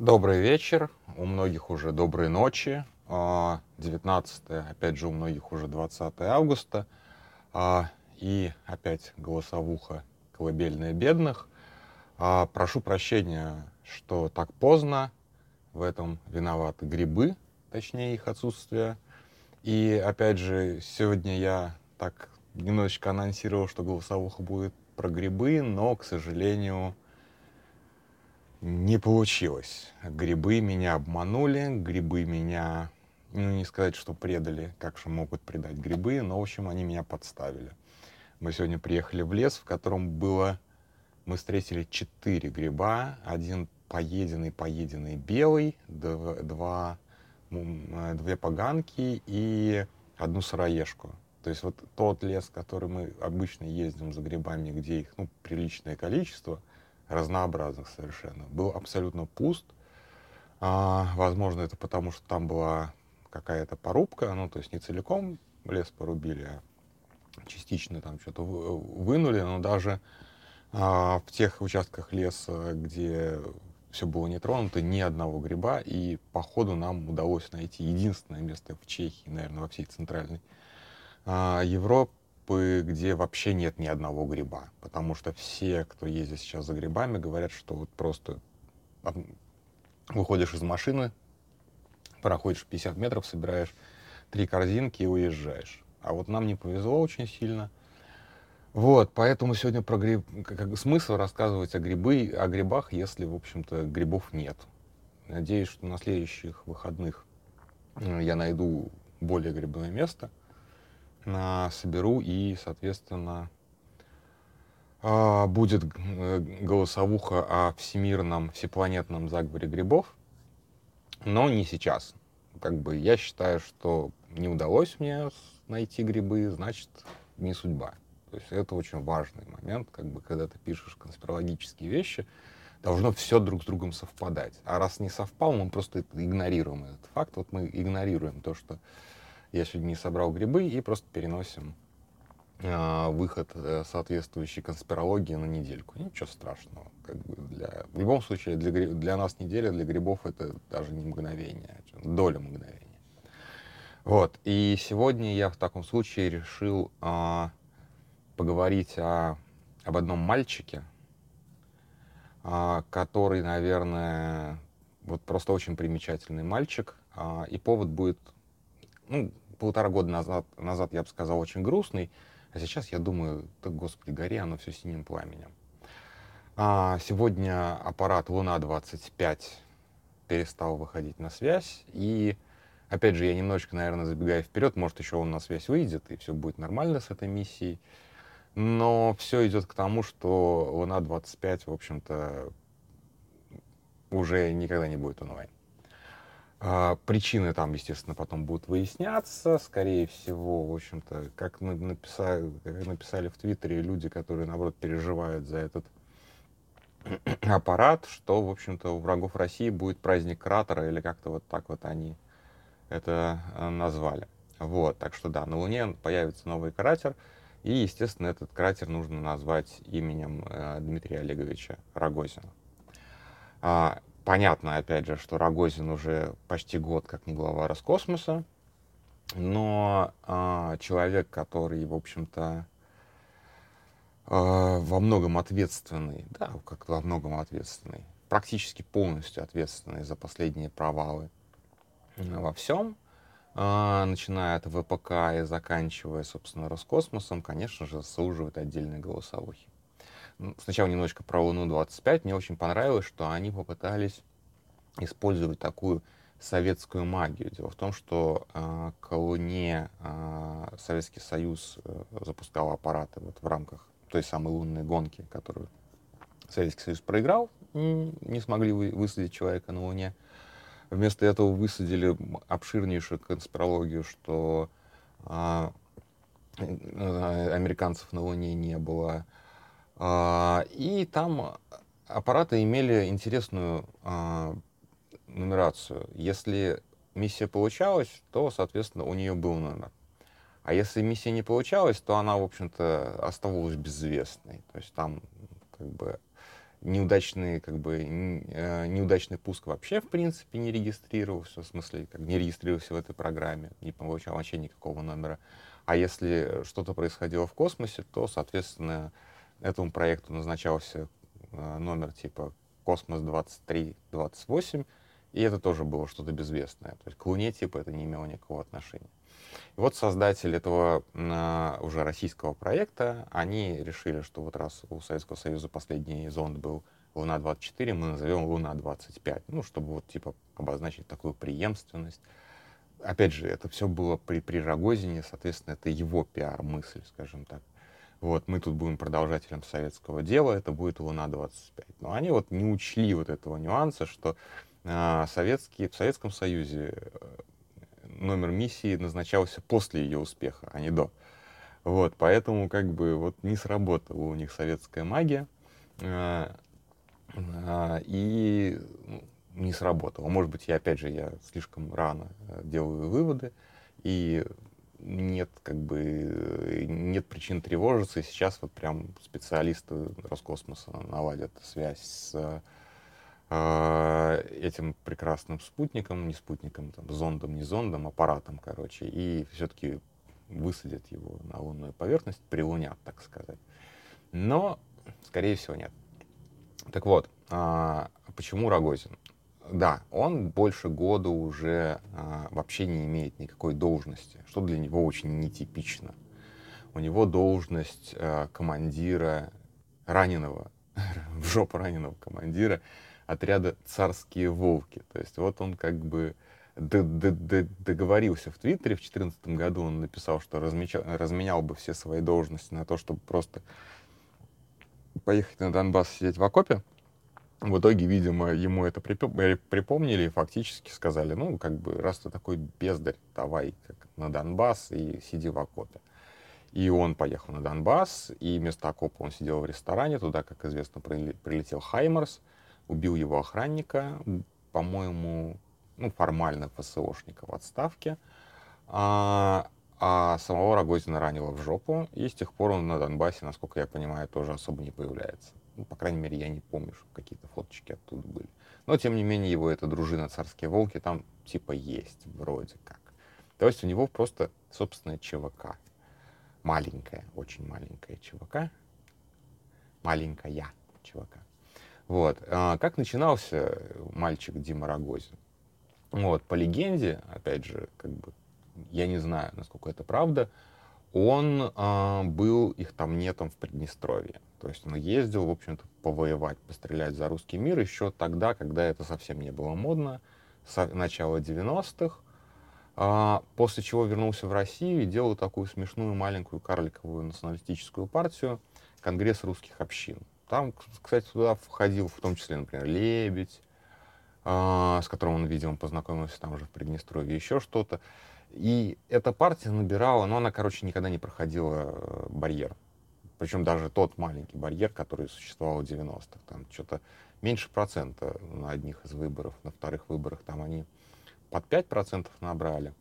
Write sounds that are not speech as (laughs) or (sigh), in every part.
Добрый вечер, у многих уже доброй ночи. 19, а, опять же, у многих уже 20 августа. А, и опять голосовуха колыбельная бедных. А, прошу прощения, что так поздно. В этом виноваты грибы, точнее их отсутствие. И опять же, сегодня я так немножечко анонсировал, что голосовуха будет про грибы, но, к сожалению, не получилось. Грибы меня обманули, грибы меня, ну не сказать, что предали, как же могут предать грибы, но, в общем, они меня подставили. Мы сегодня приехали в лес, в котором было, мы встретили четыре гриба, один поеденный, поеденный белый, два, э, две поганки и одну сыроежку. То есть вот тот лес, который мы обычно ездим за грибами, где их ну, приличное количество – разнообразных совершенно. Был абсолютно пуст. А, возможно, это потому, что там была какая-то порубка, ну, то есть не целиком лес порубили, а частично там что-то вынули, но даже а, в тех участках леса, где все было не тронуто, ни одного гриба, и по ходу нам удалось найти единственное место в Чехии, наверное, во всей центральной а, Европе, группы, где вообще нет ни одного гриба. Потому что все, кто ездит сейчас за грибами, говорят, что вот просто выходишь из машины, проходишь 50 метров, собираешь три корзинки и уезжаешь. А вот нам не повезло очень сильно. Вот, поэтому сегодня про гриб... как, смысл рассказывать о, грибы, о грибах, если, в общем-то, грибов нет. Надеюсь, что на следующих выходных э, я найду более грибное место – соберу и, соответственно, а, будет э, голосовуха о всемирном, всепланетном заговоре грибов, но не сейчас. Как бы я считаю, что не удалось мне найти грибы, значит, не судьба. То есть это очень важный момент, как бы, когда ты пишешь конспирологические вещи, должно все друг с другом совпадать. А раз не совпал, мы просто игнорируем этот факт. Вот мы игнорируем то, что я сегодня не собрал грибы и просто переносим э, выход э, соответствующей конспирологии на недельку. Ничего страшного. Как бы для, в любом случае, для, для нас неделя, для грибов это даже не мгновение, а доля мгновения. Вот. И сегодня я в таком случае решил э, поговорить о, об одном мальчике, э, который, наверное, вот просто очень примечательный мальчик. Э, и повод будет ну, полтора года назад, назад я бы сказал, очень грустный, а сейчас я думаю, да, господи, гори оно все синим пламенем. А, сегодня аппарат Луна-25 перестал выходить на связь, и опять же, я немножечко, наверное, забегая вперед, может, еще он на связь выйдет, и все будет нормально с этой миссией. Но все идет к тому, что Луна-25, в общем-то, уже никогда не будет онлайн. А, причины там, естественно, потом будут выясняться. Скорее всего, в общем-то, как мы написали, как написали в Твиттере люди, которые, наоборот, переживают за этот (clears throat) аппарат, что, в общем-то, у врагов России будет праздник кратера, или как-то вот так вот они это э, назвали. Вот, так что да, на Луне появится новый кратер, и, естественно, этот кратер нужно назвать именем э, Дмитрия Олеговича Рогозина. А, Понятно, опять же, что Рогозин уже почти год как не глава Роскосмоса, но э, человек, который, в общем-то, э, во многом ответственный, да, как во многом ответственный, практически полностью ответственный за последние провалы во всем, э, начиная от ВПК и заканчивая, собственно, Роскосмосом, конечно же, заслуживает отдельной голосовухи сначала немножечко про Луну-25. Мне очень понравилось, что они попытались использовать такую советскую магию. Дело в том, что э, к Луне э, Советский Союз э, запускал аппараты вот в рамках той самой лунной гонки, которую Советский Союз проиграл, не смогли вы, высадить человека на Луне. Вместо этого высадили обширнейшую конспирологию, что э, американцев на Луне не было, и там аппараты имели интересную а, нумерацию. Если миссия получалась, то, соответственно, у нее был номер. А если миссия не получалась, то она, в общем-то, оставалась безвестной. То есть там как бы неудачный, как бы, э, неудачный пуск вообще, в принципе, не регистрировался, в смысле, как не регистрировался в этой программе, не получал вообще никакого номера. А если что-то происходило в космосе, то, соответственно, этому проекту назначался э, номер типа Космос 2328, и это тоже было что-то безвестное. То есть к Луне типа это не имело никакого отношения. И вот создатели этого э, уже российского проекта, они решили, что вот раз у Советского Союза последний зонд был Луна-24, мы назовем Луна-25, ну, чтобы вот типа обозначить такую преемственность. Опять же, это все было при, при Рогозине, соответственно, это его пиар-мысль, скажем так. Вот, мы тут будем продолжателем советского дела, это будет Луна-25. Но они вот не учли вот этого нюанса, что э, советские, в Советском Союзе э, номер миссии назначался после ее успеха, а не до. Вот, поэтому как бы вот не сработала у них советская магия. Э, э, и ну, не сработало. Может быть, я опять же, я слишком рано э, делаю выводы, и нет как бы нет причин тревожиться. И сейчас вот прям специалисты Роскосмоса наладят связь с э, этим прекрасным спутником, не спутником, там, зондом, не зондом, аппаратом, короче, и все-таки высадят его на лунную поверхность, прилунят, так сказать. Но, скорее всего, нет. Так вот, а, почему Рогозин? Да, он больше года уже а, вообще не имеет никакой должности, что для него очень нетипично. У него должность а, командира раненого, (laughs) в жопу раненого командира отряда «Царские волки». То есть вот он как бы договорился в Твиттере. В 2014 году он написал, что размечал, разменял бы все свои должности на то, чтобы просто поехать на Донбасс сидеть в окопе. В итоге, видимо, ему это припомнили и фактически сказали, ну, как бы, раз ты такой бездарь, давай как на Донбасс и сиди в окопе. И он поехал на Донбасс, и вместо окопа он сидел в ресторане, туда, как известно, прилетел Хаймерс, убил его охранника, по-моему, ну, формально ФСОшника в отставке, а, а самого Рогозина ранило в жопу, и с тех пор он на Донбассе, насколько я понимаю, тоже особо не появляется. Ну, по крайней мере, я не помню, что какие-то фоточки оттуда были. Но, тем не менее, его эта дружина «Царские волки» там типа есть, вроде как. То есть у него просто собственная ЧВК. Маленькая, очень маленькая ЧВК. Маленькая ЧВК. Вот. А как начинался мальчик Дима Рогозин? Вот, по легенде, опять же, как бы, я не знаю, насколько это правда, он а, был их там нетом в Приднестровье. То есть он ездил, в общем-то, повоевать, пострелять за русский мир еще тогда, когда это совсем не было модно, с начала 90-х. А, после чего вернулся в Россию и делал такую смешную маленькую карликовую националистическую партию Конгресс русских общин. Там, кстати, туда входил в том числе, например, Лебедь, с которым он, видимо, познакомился там же в Приднестровье, еще что-то. И эта партия набирала, но она, короче, никогда не проходила э, барьер. Причем даже тот маленький барьер, который существовал в 90-х. Там что-то меньше процента на одних из выборов, на вторых выборах там они под 5% набрали.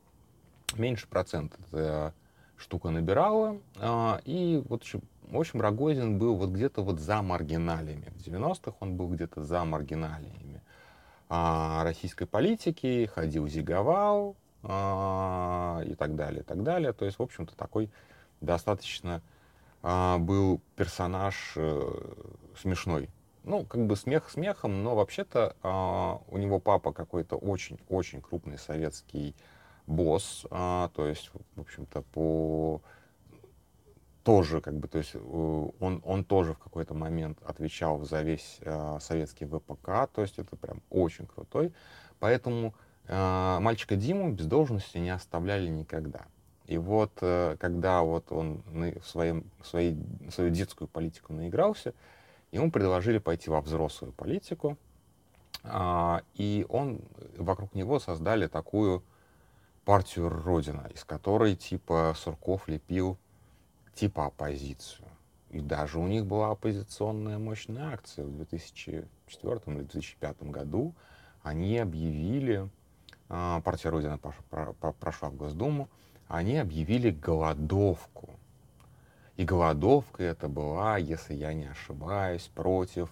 Меньше процента эта штука набирала. А, и вот в общем, Рогозин был вот где-то вот за маргиналиями. В 90-х он был где-то за маргиналиями а, российской политики, ходил, зиговал а, и так далее, и так далее. То есть, в общем-то, такой достаточно а, был персонаж а, смешной. Ну, как бы смех смехом, но вообще-то а, у него папа какой-то очень-очень крупный советский босс, а, то есть, в общем-то, по тоже как бы, то есть э, он, он тоже в какой-то момент отвечал за весь э, советский ВПК, то есть это прям очень крутой. Поэтому э, мальчика Диму без должности не оставляли никогда. И вот э, когда вот он в, своем, в, своей, в свою детскую политику наигрался, ему предложили пойти во взрослую политику, э, и он, вокруг него создали такую партию Родина, из которой типа Сурков лепил типа оппозицию. И даже у них была оппозиционная мощная акция в 2004 или 2005 году. Они объявили, а, партия Родина прошла в Госдуму, они объявили голодовку. И голодовка это была, если я не ошибаюсь, против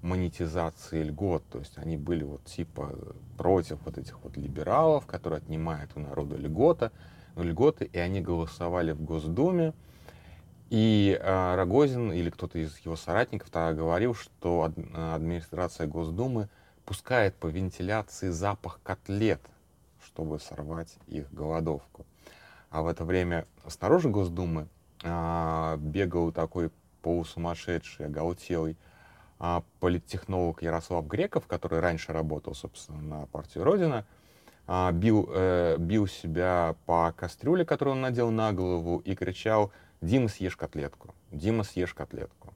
монетизации льгот, то есть они были вот типа против вот этих вот либералов, которые отнимают у народа льгота, льготы, и они голосовали в Госдуме, и э, Рогозин или кто-то из его соратников тогда говорил, что ад, администрация Госдумы пускает по вентиляции запах котлет, чтобы сорвать их голодовку. А в это время снаружи Госдумы э, бегал такой полусумасшедший, оголтелый а, политтехнолог Ярослав Греков, который раньше работал, собственно, на партию Родина, а, бил, э, бил себя по кастрюле, которую он надел на голову, и кричал «Дима, съешь котлетку! Дима, съешь котлетку!»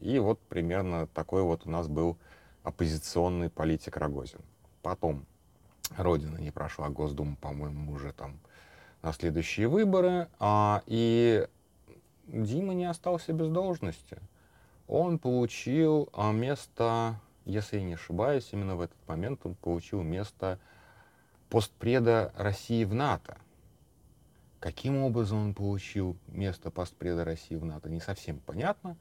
И вот примерно такой вот у нас был оппозиционный политик Рогозин. Потом Родина не прошла Госдуму, по-моему, уже там на следующие выборы, а, и Дима не остался без должности он получил а, место, если я не ошибаюсь, именно в этот момент он получил место постпреда России в НАТО. Каким образом он получил место постпреда России в НАТО, не совсем понятно,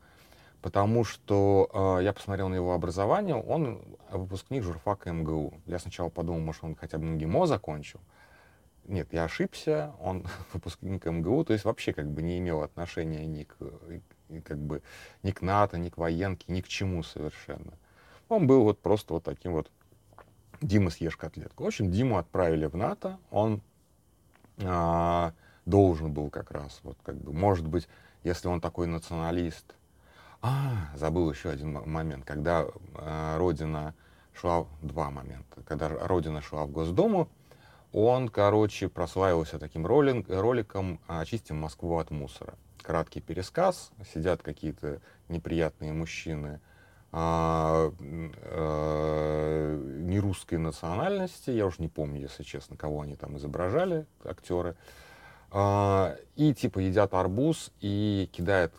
потому что э, я посмотрел на его образование, он выпускник журфака МГУ. Я сначала подумал, может, он хотя бы МГИМО закончил. Нет, я ошибся, он (laughs) выпускник МГУ, то есть вообще как бы не имел отношения ни к как бы ни к НАТО, ни к военке, ни к чему совершенно. Он был вот просто вот таким вот Дима съешь котлетку. В общем, Диму отправили в НАТО, он а, должен был как раз, вот как бы, может быть, если он такой националист. А, забыл еще один момент, когда а, Родина шла, два момента, когда Родина шла в Госдуму, он, короче, прославился таким ролик, роликом «Очистим Москву от мусора» краткий пересказ, сидят какие-то неприятные мужчины а, а, не русской национальности, я уже не помню, если честно, кого они там изображали, актеры, и типа едят арбуз и кидают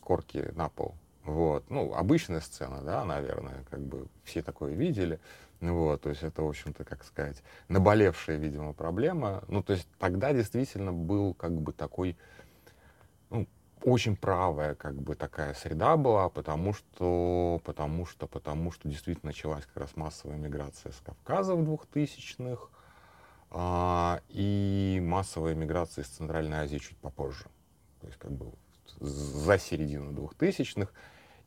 корки на пол. Вот. Ну, обычная сцена, да, наверное, как бы все такое видели. Вот, то есть это, в общем-то, как сказать, наболевшая, видимо, проблема. Ну, то есть тогда действительно был как бы такой очень правая как бы такая среда была, потому что, потому что, потому что действительно началась как раз массовая миграция с Кавказа в 2000-х а, и массовая миграция из Центральной Азии чуть попозже, то есть как бы за середину 2000-х.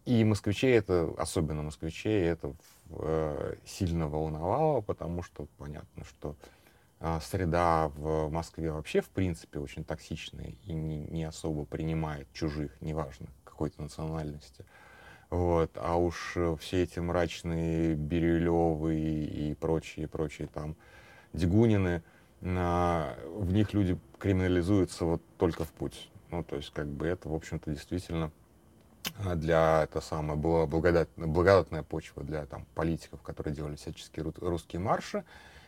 И москвичей это, особенно москвичей, это э, сильно волновало, потому что понятно, что а, среда в Москве вообще, в принципе, очень токсичная и не, не особо принимает чужих, неважно, какой-то национальности. Вот. А уж все эти мрачные Бирюлевы и прочие, прочие там Дегунины, в них люди криминализуются вот только в путь. Ну, то есть, как бы это, в общем-то, действительно а, для это самое была благодатная, благодатная почва для там политиков, которые делали всяческие русские марши.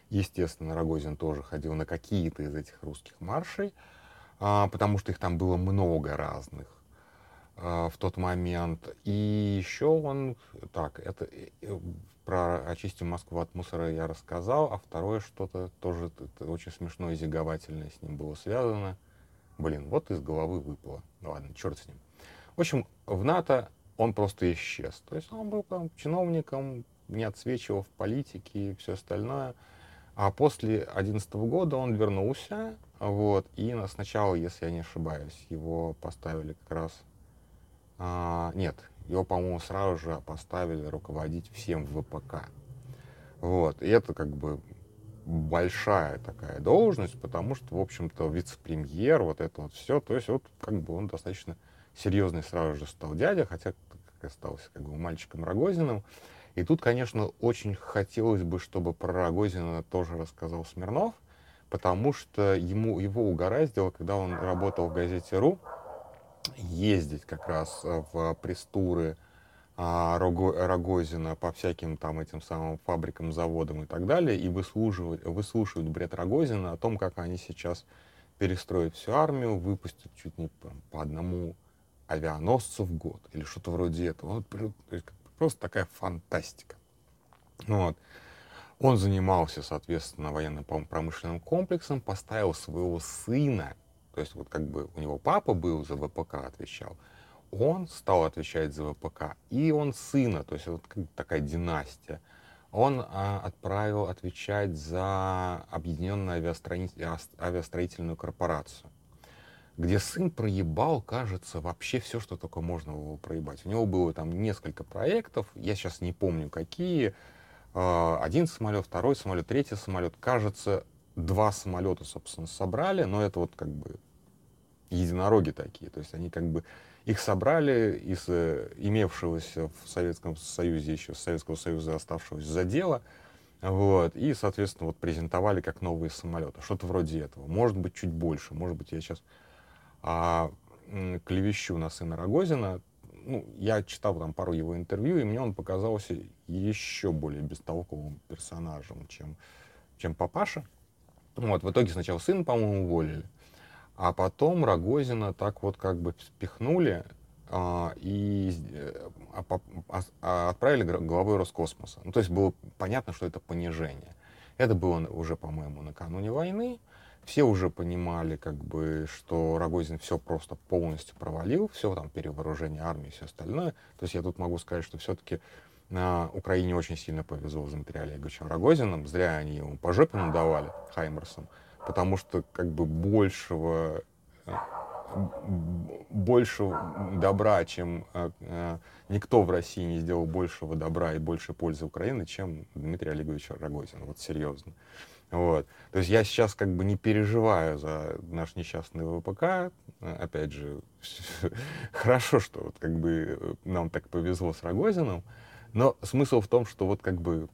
Естественно, Рогозин тоже ходил на какие-то из этих русских маршей, а, потому что их там было много разных в тот момент. И еще он, так, это э, про «Очистим Москву от мусора» я рассказал, а второе что-то тоже это очень смешное и зиговательное с ним было связано. Блин, вот из головы выпало. Ну ладно, черт с ним. В общем, в НАТО он просто исчез. То есть он был там чиновником, не отсвечивал в политике и все остальное. А после 2011 года он вернулся, вот, и сначала, если я не ошибаюсь, его поставили как раз... А, нет, его, по-моему, сразу же поставили руководить всем ВПК. Вот, и это как бы большая такая должность, потому что, в общем-то, вице-премьер, вот это вот все, то есть вот как бы он достаточно серьезный сразу же стал дядя, хотя как остался как бы мальчиком Рогозиным. И тут, конечно, очень хотелось бы, чтобы про Рогозина тоже рассказал Смирнов, потому что ему, его угораздило, когда он работал в газете «Ру», ездить как раз в престуры а, Рогозина по всяким там этим самым фабрикам, заводам и так далее, и выслушивать, выслушивать бред Рогозина о том, как они сейчас перестроят всю армию, выпустят чуть не по, одному авианосцу в год или что-то вроде этого. Просто такая фантастика. Вот. Он занимался, соответственно, военно-промышленным комплексом, поставил своего сына, то есть вот как бы у него папа был за ВПК отвечал, он стал отвечать за ВПК, и он сына, то есть вот такая династия. Он а, отправил отвечать за Объединенную авиастроительную корпорацию, где сын проебал, кажется, вообще все, что только можно было проебать. У него было там несколько проектов, я сейчас не помню какие. А, один самолет, второй самолет, третий самолет. Кажется, два самолета, собственно, собрали, но это вот как бы единороги такие. То есть они как бы их собрали из э, имевшегося в Советском Союзе, еще Советского Союза оставшегося задела, вот, и, соответственно, вот презентовали как новые самолеты. Что-то вроде этого. Может быть, чуть больше. Может быть, я сейчас а, клевещу на сына Рогозина. Ну, я читал там пару его интервью, и мне он показался еще более бестолковым персонажем, чем, чем папаша. Вот, в итоге сначала сына, по-моему, уволили. А потом Рогозина так вот как бы спихнули а, и а, а, а, отправили главой Роскосмоса. Ну, то есть было понятно, что это понижение. Это было уже, по-моему, накануне войны. Все уже понимали, как бы, что Рогозин все просто полностью провалил, все там перевооружение армии все остальное. То есть я тут могу сказать, что все-таки Украине очень сильно повезло с Дмитрием Олеговичем Рогозиным. Зря они ему по жопе надавали, Хаймерсом потому что как бы большего э, больше добра, чем э, э, никто в России не сделал большего добра и больше пользы Украины, чем Дмитрий Олегович Рогозин. Вот серьезно. Вот. То есть я сейчас как бы не переживаю за наш несчастный ВПК. Опять же, (laughs) хорошо, что вот как бы нам так повезло с Рогозиным. Но смысл в том, что вот как бы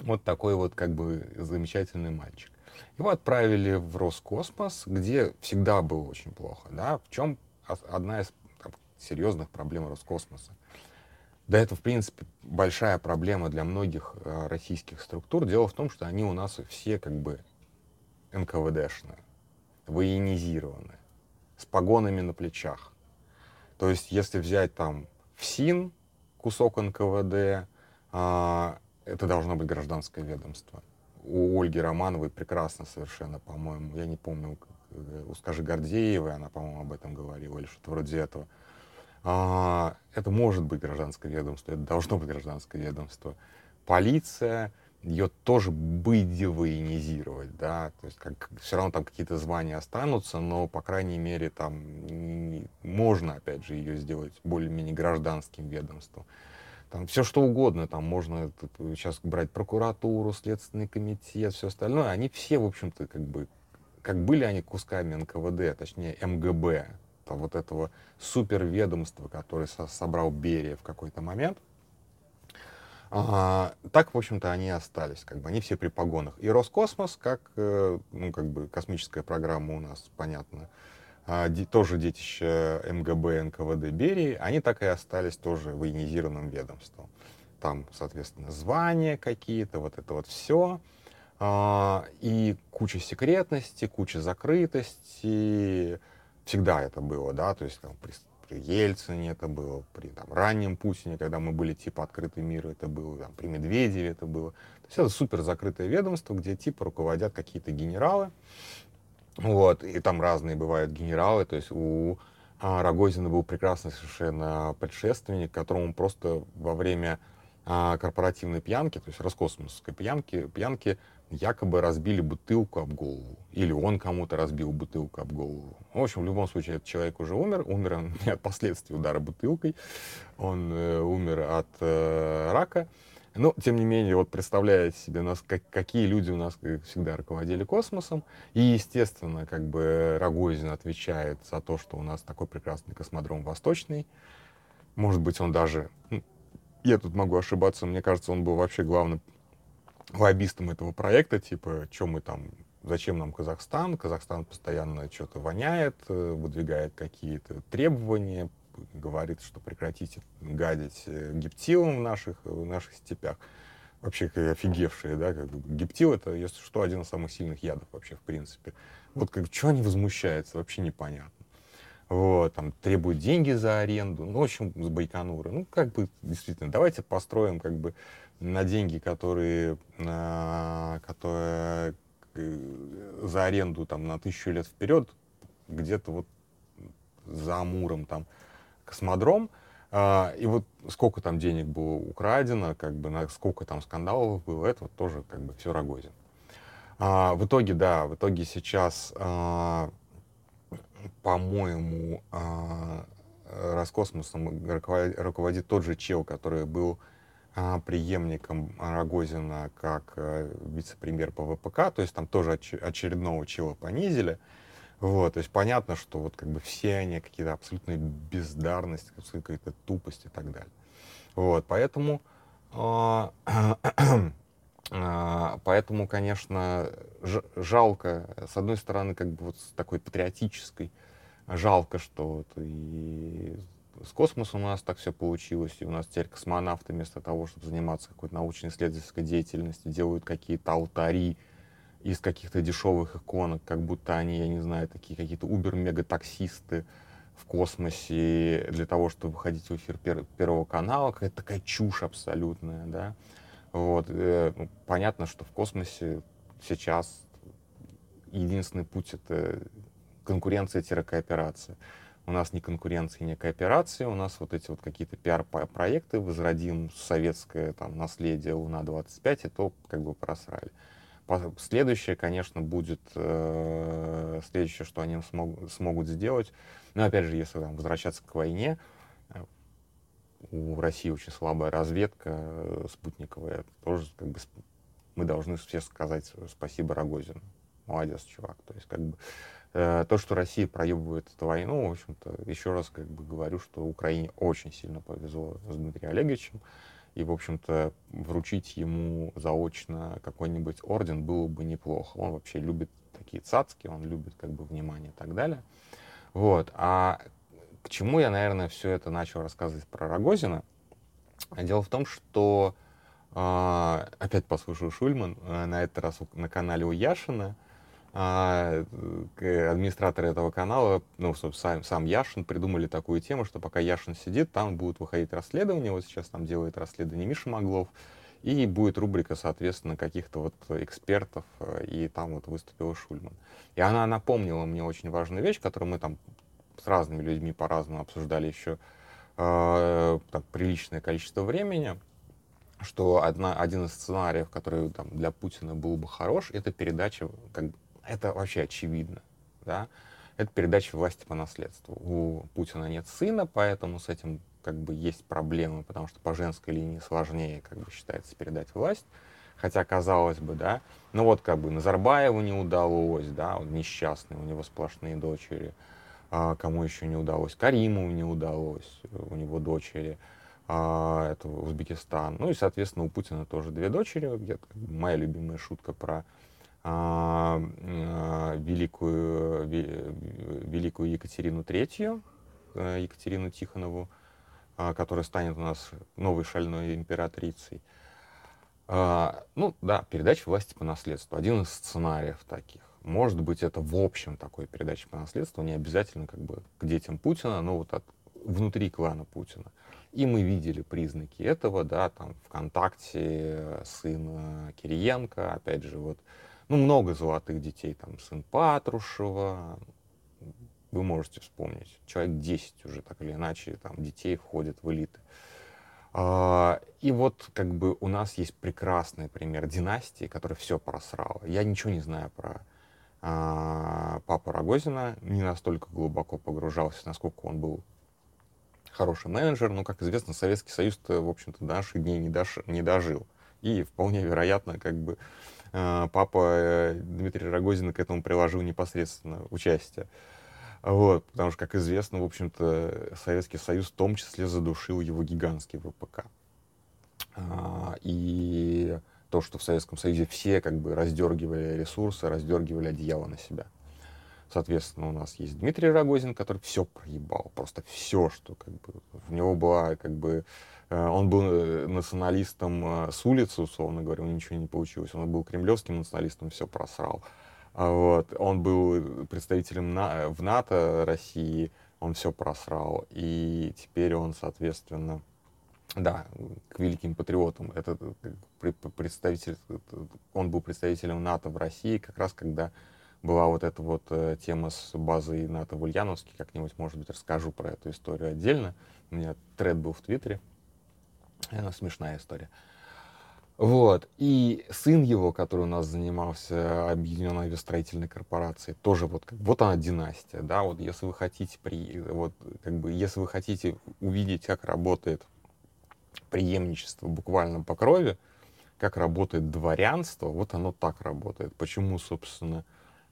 вот такой вот как бы замечательный мальчик. Его отправили в Роскосмос, где всегда было очень плохо. Да? В чем одна из там, серьезных проблем Роскосмоса? Да, это, в принципе, большая проблема для многих э, российских структур. Дело в том, что они у нас все как бы НКВДшные, военизированные, с погонами на плечах. То есть, если взять там ФСИН, кусок НКВД, э, это должно быть гражданское ведомство у Ольги Романовой прекрасно совершенно, по-моему, я не помню, э, у Скажи Гордеевой, она, по-моему, об этом говорила, или что-то вроде этого. А, это может быть гражданское ведомство, это должно быть гражданское ведомство. Полиция, ее тоже быть военизировать, да, то есть как, все равно там какие-то звания останутся, но, по крайней мере, там можно, опять же, ее сделать более-менее гражданским ведомством. Там все что угодно, там можно сейчас брать прокуратуру, следственный комитет, все остальное, они все, в общем-то, как бы, как были они кусками НКВД, точнее МГБ, там вот этого суперведомства, которое со собрал Берия в какой-то момент, а, так, в общем-то, они остались, как бы они все при погонах. И Роскосмос, как, э, ну, как бы космическая программа у нас, понятно, а, тоже детище МГБ, НКВД Берии, они так и остались тоже военизированным ведомством. Там, соответственно, звания какие-то, вот это вот все. А, и куча секретности, куча закрытости. Всегда это было, да, то есть там, при, Ельцине это было, при там, раннем Путине, когда мы были типа открытый мир, это было, там, при Медведеве это было. То есть это супер закрытое ведомство, где типа руководят какие-то генералы, вот, и там разные бывают генералы, то есть у а, Рогозина был прекрасный совершенно предшественник, которому просто во время а, корпоративной пьянки, то есть роскосмосской пьянки, пьянки якобы разбили бутылку об голову. Или он кому-то разбил бутылку об голову. В общем, в любом случае, этот человек уже умер. Умер он не (laughs) от последствий удара бутылкой. Он э, умер от э, рака. Но, тем не менее, вот представляете себе, нас, как, какие люди у нас всегда руководили космосом. И, естественно, как бы Рогозин отвечает за то, что у нас такой прекрасный космодром Восточный. Может быть, он даже... Ну, я тут могу ошибаться, мне кажется, он был вообще главным лоббистом этого проекта, типа, что мы там, зачем нам Казахстан? Казахстан постоянно что-то воняет, э, выдвигает какие-то требования, говорит, что прекратите гадить э, гептилом в наших, в наших степях. Вообще офигевшие, да, как гептил это, если что, один из самых сильных ядов вообще, в принципе. Вот как, что они возмущаются, вообще непонятно. Вот, там, требуют деньги за аренду, ну, в общем, с Байконура. Ну, как бы, действительно, давайте построим, как бы, на деньги, которые, которые э, за аренду, там, на тысячу лет вперед, где-то вот за Амуром, там, космодром, а, и вот сколько там денег было украдено, как бы, на сколько там скандалов было, это вот тоже как бы все Рогозин. А, в итоге, да, в итоге сейчас, а, по-моему, а, Роскосмосом руководит тот же чел, который был преемником Рогозина как а, вице-премьер по ВПК, то есть там тоже оч- очередного чела понизили. Вот, то есть понятно, что вот как бы все они какие-то абсолютные бездарности, абсолютно какая-то тупость и так далее. Вот, поэтому, э, э, (clears throat) поэтому, конечно, жалко, с одной стороны, как бы вот с такой патриотической, жалко, что вот и с космосом у нас так все получилось, и у нас теперь космонавты вместо того, чтобы заниматься какой-то научно-исследовательской деятельностью, делают какие-то алтари, из каких-то дешевых иконок, как будто они, я не знаю, такие какие-то убер-мега-таксисты в космосе для того, чтобы выходить в эфир пер- Первого канала. Какая-то такая чушь абсолютная, да. Вот. Э, ну, понятно, что в космосе сейчас единственный путь — это конкуренция-кооперация. У нас не конкуренция, не кооперация, у нас вот эти вот какие-то пиар-проекты, возродим советское там наследие Луна-25, и то как бы просрали. Следующее, конечно, будет, э, следующее, что они смог, смогут сделать, но опять же, если там, возвращаться к войне, э, у России очень слабая разведка э, спутниковая, тоже как бы мы должны все сказать спасибо Рогозину. Молодец, чувак. То есть как бы то, что Россия проебывает эту войну, в общем-то, еще раз как бы говорю, что Украине очень сильно повезло с Дмитрием Олеговичем и, в общем-то, вручить ему заочно какой-нибудь орден было бы неплохо. Он вообще любит такие цацки, он любит как бы внимание и так далее. Вот. А к чему я, наверное, все это начал рассказывать про Рогозина? Дело в том, что э, опять послушаю Шульман, э, на этот раз на канале у Яшина, а, администраторы этого канала, ну, сам, сам Яшин, придумали такую тему, что пока Яшин сидит, там будут выходить расследования. Вот сейчас там делает расследование Миша Моглов. И будет рубрика, соответственно, каких-то вот экспертов, э, и там вот выступила Шульман. И она напомнила мне очень важную вещь, которую мы там с разными людьми по-разному обсуждали еще э, так, приличное количество времени, что одна, один из сценариев, который там, для Путина был бы хорош, это передача как бы, это вообще очевидно, да, это передача власти по наследству. У Путина нет сына, поэтому с этим как бы есть проблемы, потому что по женской линии сложнее, как бы считается, передать власть. Хотя, казалось бы, да, ну вот как бы Назарбаеву не удалось, да, он несчастный, у него сплошные дочери. А, кому еще не удалось? Каримову не удалось, у него дочери. А, это Узбекистан. Ну и, соответственно, у Путина тоже две дочери. Это моя любимая шутка про великую, великую Екатерину Третью, э, Екатерину Тихонову, а, которая станет у нас новой шальной императрицей. Ну да, передача власти по наследству. Один из сценариев таких. Может быть, это в общем такой передача по наследству, не обязательно как бы к детям Путина, но вот от, внутри клана Путина. И мы видели признаки этого, да, там ВКонтакте сын Кириенко, опять же, вот ну, много золотых детей, там, сын Патрушева, вы можете вспомнить, человек 10 уже так или иначе, там, детей входят в элиты. А, и вот как бы у нас есть прекрасный пример династии, которая все просрала. Я ничего не знаю про а, папу Рогозина, не настолько глубоко погружался, насколько он был хороший менеджер, но, как известно, Советский Союз, в общем-то, до наших дней не, дош... не дожил. И вполне вероятно, как бы папа э, Дмитрий Рогозин к этому приложил непосредственно участие. Вот, потому что, как известно, в общем-то, Советский Союз в том числе задушил его гигантский ВПК. А, и то, что в Советском Союзе все как бы раздергивали ресурсы, раздергивали одеяло на себя. Соответственно, у нас есть Дмитрий Рогозин, который все проебал, просто все, что как бы в него была как бы Э, он был э, националистом э, с улицы, условно говоря, у него ничего не получилось. Он был кремлевским националистом, все просрал. А вот. Он был представителем на, в НАТО России, он все просрал. И теперь он, соответственно, да, к великим патриотам. Это представитель, он был представителем НАТО в России, как раз когда была вот эта вот э, тема с базой НАТО в Ульяновске, как-нибудь, может быть, расскажу про эту историю отдельно. У меня тред был в Твиттере, смешная история. Вот. И сын его, который у нас занимался объединенной авиастроительной корпорацией, тоже вот, вот она династия, да, вот если вы хотите, при, вот, как бы, если вы хотите увидеть, как работает преемничество буквально по крови, как работает дворянство, вот оно так работает. Почему, собственно,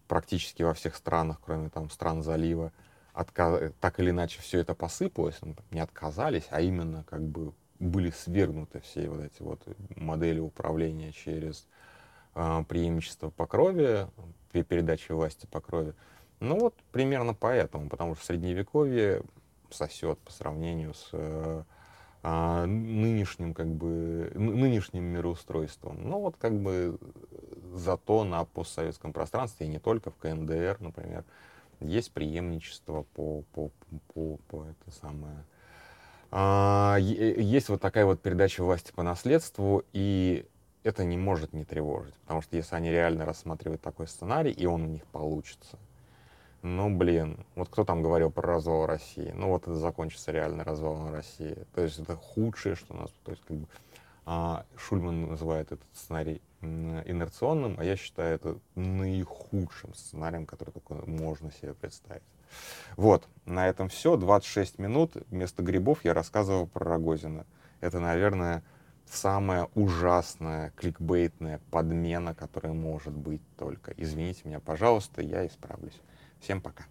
практически во всех странах, кроме там стран залива, отказ... так или иначе все это посыпалось, ну, не отказались, а именно как бы были свергнуты все вот эти вот модели управления через э, преемничество по крови, при передаче власти по крови. Ну вот примерно поэтому, потому что средневековье сосет по сравнению с э, э, нынешним как бы нынешним мироустройством. Ну вот как бы зато на постсоветском пространстве и не только в КНДР, например, есть преемничество по по по, по это самое есть вот такая вот передача власти по наследству, и это не может не тревожить, потому что если они реально рассматривают такой сценарий, и он у них получится, ну, блин, вот кто там говорил про развал России? Ну, вот это закончится реально развалом России. То есть это худшее, что у нас... То есть, как бы, а, Шульман называет этот сценарий инерционным, а я считаю это наихудшим сценарием, который только можно себе представить. Вот, на этом все. 26 минут. Вместо грибов я рассказывал про Рогозина. Это, наверное, самая ужасная кликбейтная подмена, которая может быть только. Извините меня, пожалуйста, я исправлюсь. Всем пока.